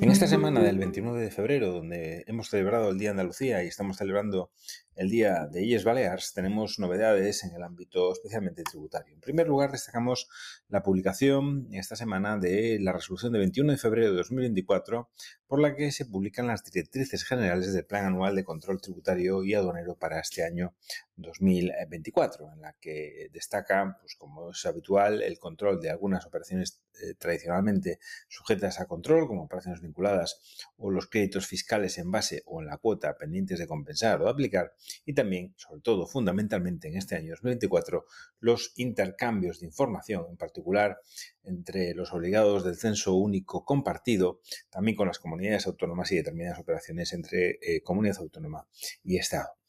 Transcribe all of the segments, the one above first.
En esta semana del 29 de febrero, donde hemos celebrado el Día de Andalucía y estamos celebrando el Día de Illes Balears, tenemos novedades en el ámbito especialmente tributario. En primer lugar, destacamos la publicación esta semana de la resolución de 21 de febrero de 2024, por la que se publican las directrices generales del Plan Anual de Control Tributario y Aduanero para este año 2024, en la que destaca, pues como es habitual, el control de algunas operaciones eh, tradicionalmente sujetas a control, como operaciones vinculadas o los créditos fiscales en base o en la cuota pendientes de compensar o de aplicar, y también, sobre todo, fundamentalmente en este año 2024, los intercambios de información, en particular entre los obligados del censo único compartido, también con las comunidades autónomas y determinadas operaciones entre eh, comunidad autónoma y Estado.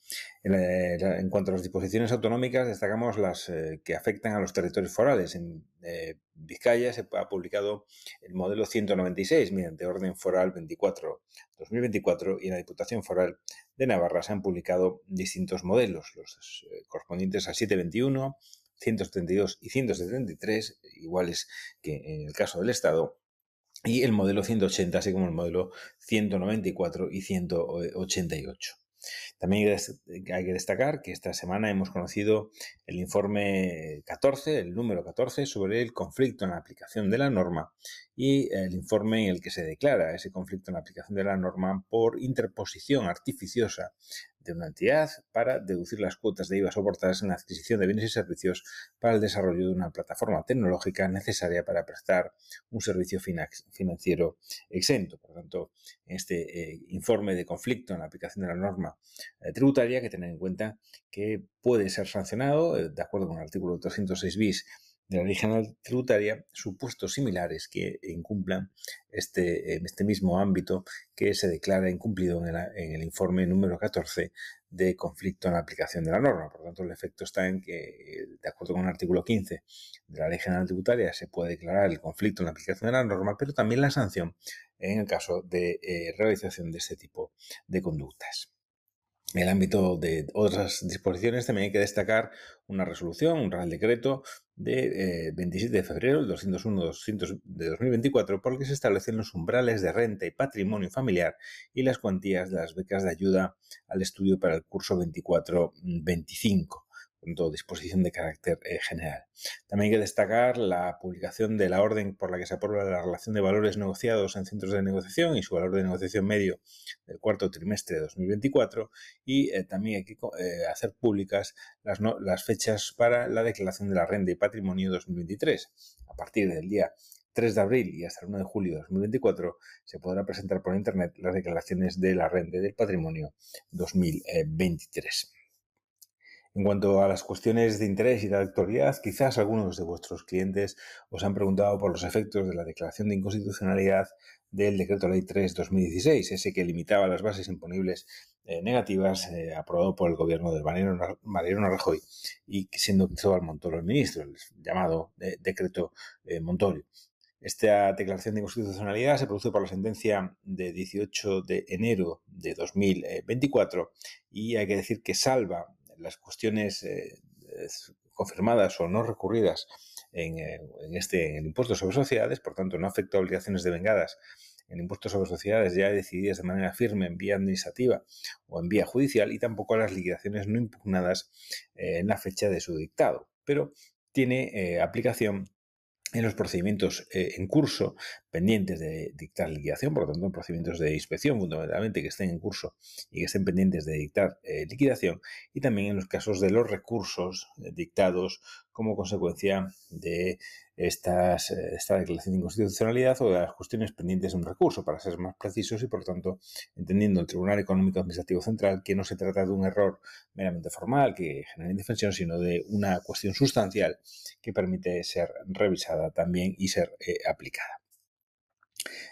En, cuanto a las disposiciones autonómicas, destacamos las eh, que afectan a los territorios forales. En eh, Vizcaya se ha publicado el modelo 196 mediante orden foral 24-2024 y en la Diputación Foral de Navarra se han publicado distintos modelos, los eh, correspondientes a 721, 172 y 173, iguales que en el caso del Estado, y el modelo 180, así como el modelo 194 y 188. También hay que destacar que esta semana hemos conocido el informe 14, el número 14, sobre el conflicto en la aplicación de la norma y el informe en el que se declara ese conflicto en la aplicación de la norma por interposición artificiosa de una entidad para deducir las cuotas de IVA soportadas en la adquisición de bienes y servicios para el desarrollo de una plataforma tecnológica necesaria para prestar un servicio financiero exento. Por lo tanto, este eh, informe de conflicto en la aplicación de la norma eh, tributaria, que tener en cuenta que puede ser sancionado, eh, de acuerdo con el artículo 306 bis de la ley general tributaria supuestos similares que incumplan este, en este mismo ámbito que se declara incumplido en el, informe número 14 de conflicto en la aplicación de la norma. Por tanto, el efecto está en que, de acuerdo con el artículo 15 de la ley general tributaria, se puede declarar el conflicto en la aplicación de la norma, pero también la sanción en el caso de eh, realización de este tipo de conductas. En el ámbito de otras disposiciones también hay que destacar una resolución, un real decreto de 27 eh, de febrero del 201 de 2024 por el que se establecen los umbrales de renta y patrimonio familiar y las cuantías de las becas de ayuda al estudio para el curso 24-25 todo disposición de carácter eh, general. También hay que destacar la publicación de la orden por la que se aprueba la relación de valores negociados en centros de negociación y su valor de negociación medio del cuarto trimestre de 2024 y eh, también hay que eh, hacer públicas las, las fechas para la declaración de la renta y patrimonio 2023. A partir del día 3 de abril y hasta el 1 de julio de 2024 se podrá presentar por Internet las declaraciones de la renta y del patrimonio 2023. En cuanto a las cuestiones de interés y de actualidad, quizás algunos de vuestros clientes os han preguntado por los efectos de la declaración de inconstitucionalidad del Decreto Ley 3-2016, ese que limitaba las bases imponibles eh, negativas eh, aprobado por el gobierno de Mariano, Rajoy y siendo Cristóbal Montoro el ministro, el llamado eh, Decreto Montorio. Esta declaración de inconstitucionalidad se produce por la sentencia de 18 de enero de 2024 y hay que decir que salva las cuestiones eh, confirmadas o no recurridas en, eh, este en el impuesto sobre sociedades, por tanto no afecta a obligaciones devengadas en impuestos sobre sociedades ya decididas de manera firme en vía administrativa o en vía judicial y tampoco a las liquidaciones no impugnadas eh, en la fecha de su dictado, pero tiene aplicación en los procedimientos eh, en curso pendientes de dictar liquidación, por lo tanto, en procedimientos de inspección fundamentalmente que estén en curso y que estén pendientes de dictar eh, liquidación, y también en los casos de los recursos eh, dictados como consecuencia de estas, eh, esta declaración de inconstitucionalidad o de las cuestiones pendientes de un recurso, para ser más precisos y, por tanto, entendiendo el Tribunal Económico Administrativo Central que no se trata de un error meramente formal que genera indefensión, sino de una cuestión sustancial que permite ser revisada también y ser eh, aplicada.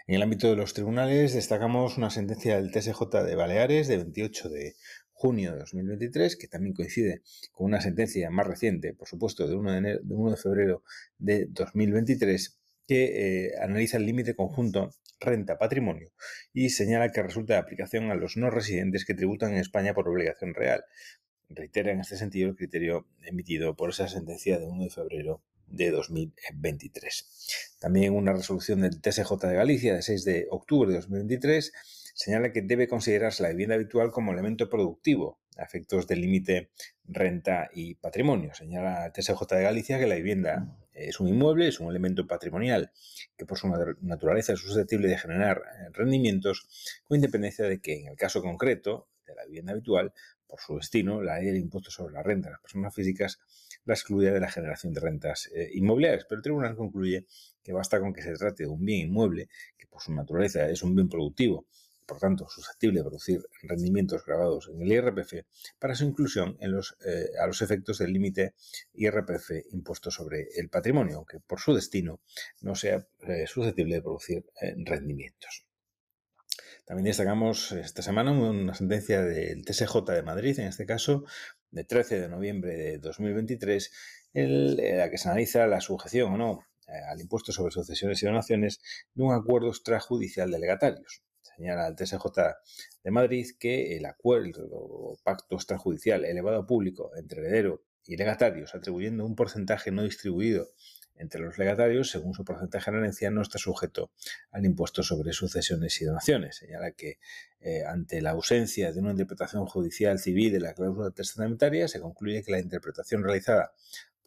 En el ámbito de los tribunales destacamos una sentencia del TSJ de Baleares de 28 de junio de 2023, que también coincide con una sentencia más reciente, por supuesto, de 1 de, de, febrero de 2023, que eh, analiza el límite conjunto renta-patrimonio y señala que resulta de aplicación a los no residentes que tributan en España por obligación real. Reitera en este sentido el criterio emitido por esa sentencia de 1 de febrero de 2023. También una resolución del TSJ de Galicia de 6 de octubre de 2023 señala que debe considerarse la vivienda habitual como elemento productivo a efectos del límite renta y patrimonio. Señala TSJ de Galicia que la vivienda es un inmueble, es un elemento patrimonial que por su naturaleza es susceptible de generar eh, rendimientos con independencia de que en el caso concreto de la vivienda habitual, por su destino, la ley del impuesto sobre la renta de las personas físicas la excluye de la generación de rentas eh, inmobiliarias. Pero el tribunal concluye que basta con que se trate de un bien inmueble, que por su naturaleza es un bien productivo por tanto susceptible de producir rendimientos grabados en el IRPF, para su inclusión eh, a los efectos del límite IRPF impuesto sobre el patrimonio, aunque por su destino no sea eh, susceptible de producir eh, rendimientos. También destacamos esta semana una sentencia del TSJ de Madrid, en este caso, de 13 de noviembre de 2023, en la que se analiza la sujeción o no al impuesto sobre sucesiones y donaciones de un acuerdo extrajudicial de legatarios señala el TSJ de Madrid que el acuerdo o pacto extrajudicial elevado a público entre heredero y legatarios, atribuyendo un porcentaje no distribuido entre los legatarios, según su porcentaje de herencia, no está sujeto al impuesto sobre sucesiones y donaciones. Señala que eh, ante la ausencia de una interpretación judicial civil de la cláusula testamentaria, se concluye que la interpretación realizada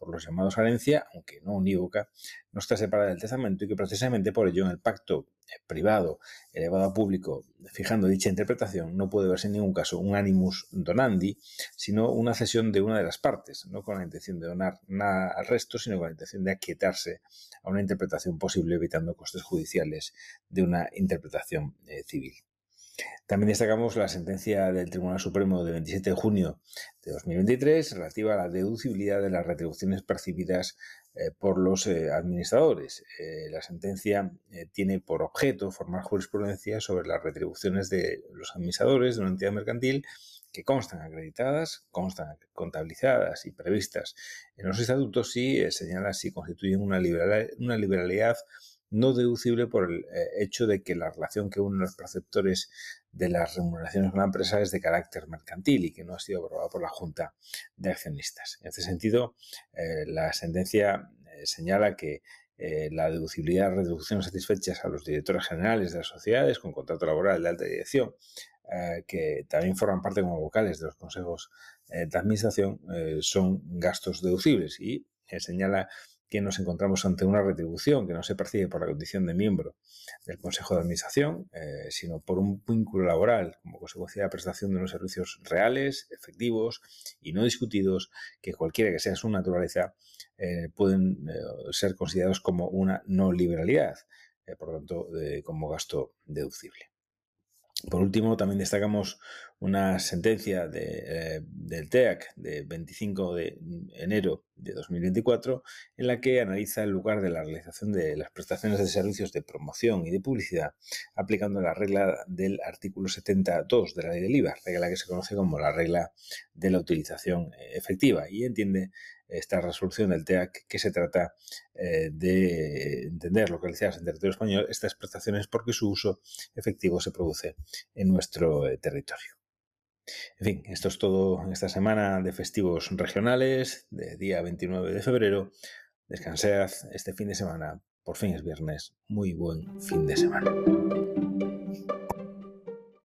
por los llamados herencia, aunque no unívoca, no está separada del testamento y que precisamente por ello en el pacto eh, privado elevado a público, fijando dicha interpretación, no puede verse en ningún caso un animus donandi, sino una cesión de una de las partes, no con la intención de donar nada al resto, sino con la intención de aquietarse a una interpretación posible, evitando costes judiciales de una interpretación eh, civil. También destacamos la sentencia del Tribunal Supremo de 27 de junio de 2023 relativa a la deducibilidad de las retribuciones percibidas eh, por los eh, administradores. Eh, la sentencia tiene por objeto formar jurisprudencia sobre las retribuciones de los administradores de una entidad mercantil que constan acreditadas, constan contabilizadas y previstas en los estatutos y señala si constituyen una, una liberalidad no deducible por el eh, hecho de que la relación que unen los preceptores de las remuneraciones con la empresa es de carácter mercantil y que no ha sido aprobada por la Junta de Accionistas. En este sentido, eh, la sentencia eh, señala que la deducibilidad de reducciones satisfechas a los directores generales de las sociedades con contrato laboral de alta dirección, que también forman parte como vocales de los consejos de administración, son gastos deducibles y señala que nos encontramos ante una retribución que no se percibe por la condición de miembro del Consejo de Administración, eh, sino por un vínculo laboral como consecuencia de la prestación de unos servicios reales, efectivos y no discutidos, que cualquiera que sea su naturaleza, eh, pueden eh, ser considerados como una no liberalidad, por lo tanto, como gasto deducible. Por último, también destacamos una sentencia eh, del TEAC de 25 de enero de 2024 en la que analiza el lugar de la realización de las prestaciones de servicios de promoción y de publicidad aplicando la regla del artículo 72 de la ley del IVA, regla que se conoce como la regla de la utilización efectiva y entiende esta resolución del TEAC que se trata eh, de entender localizadas en territorio español estas prestaciones porque su uso efectivo se produce en nuestro eh, territorio. En fin, esto es todo en esta semana de festivos regionales, de día 29 de febrero. Descansad este fin de semana, por fin es viernes. Muy buen fin de semana.